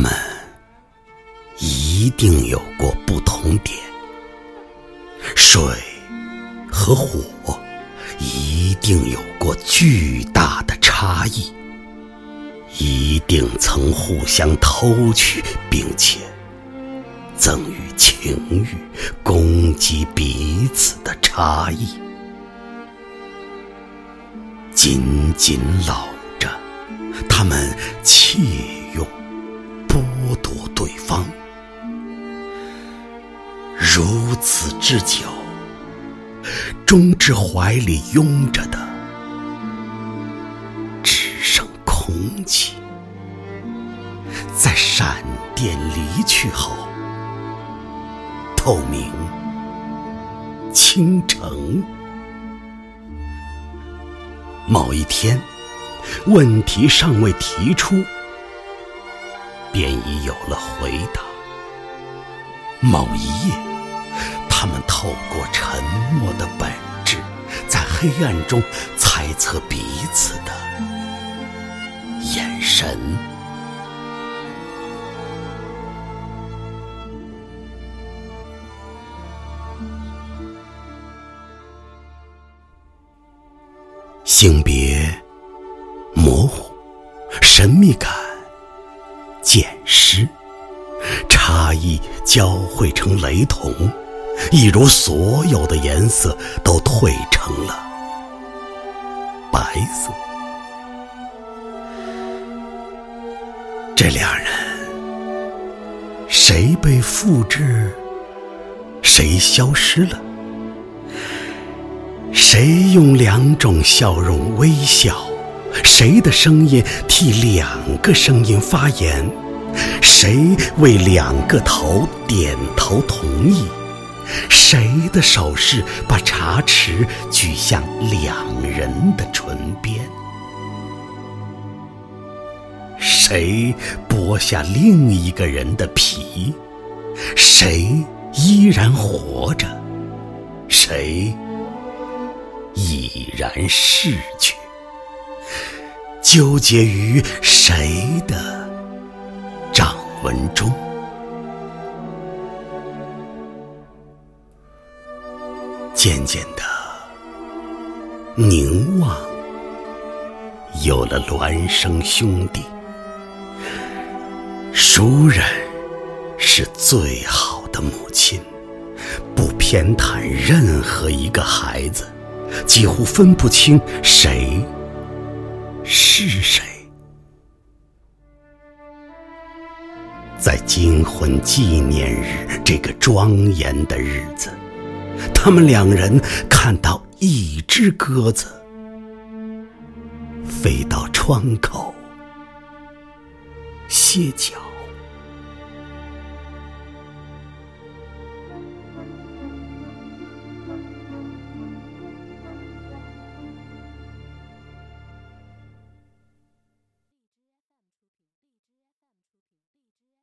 们一定有过不同点，水和火一定有过巨大的差异，一定曾互相偷取，并且赠予情欲，攻击彼此的差异，紧紧搂着，他们窃此之久，终至怀里拥着的只剩空气。在闪电离去后，透明倾城。某一天，问题尚未提出。便已有了回答。某一夜，他们透过沉默的本质，在黑暗中猜测彼此的眼神。性别模糊，神秘感。渐失，差异交汇成雷同，一如所有的颜色都褪成了白色。这两人，谁被复制，谁消失了？谁用两种笑容微笑？谁的声音替两个声音发言？谁为两个头点头同意？谁的手势把茶匙举向两人的唇边？谁剥下另一个人的皮？谁依然活着？谁已然逝去？纠结于谁的掌纹中？渐渐的，凝望有了孪生兄弟。熟人是最好的母亲，不偏袒任何一个孩子，几乎分不清谁。是谁，在金婚纪念日这个庄严的日子，他们两人看到一只鸽子飞到窗口歇脚。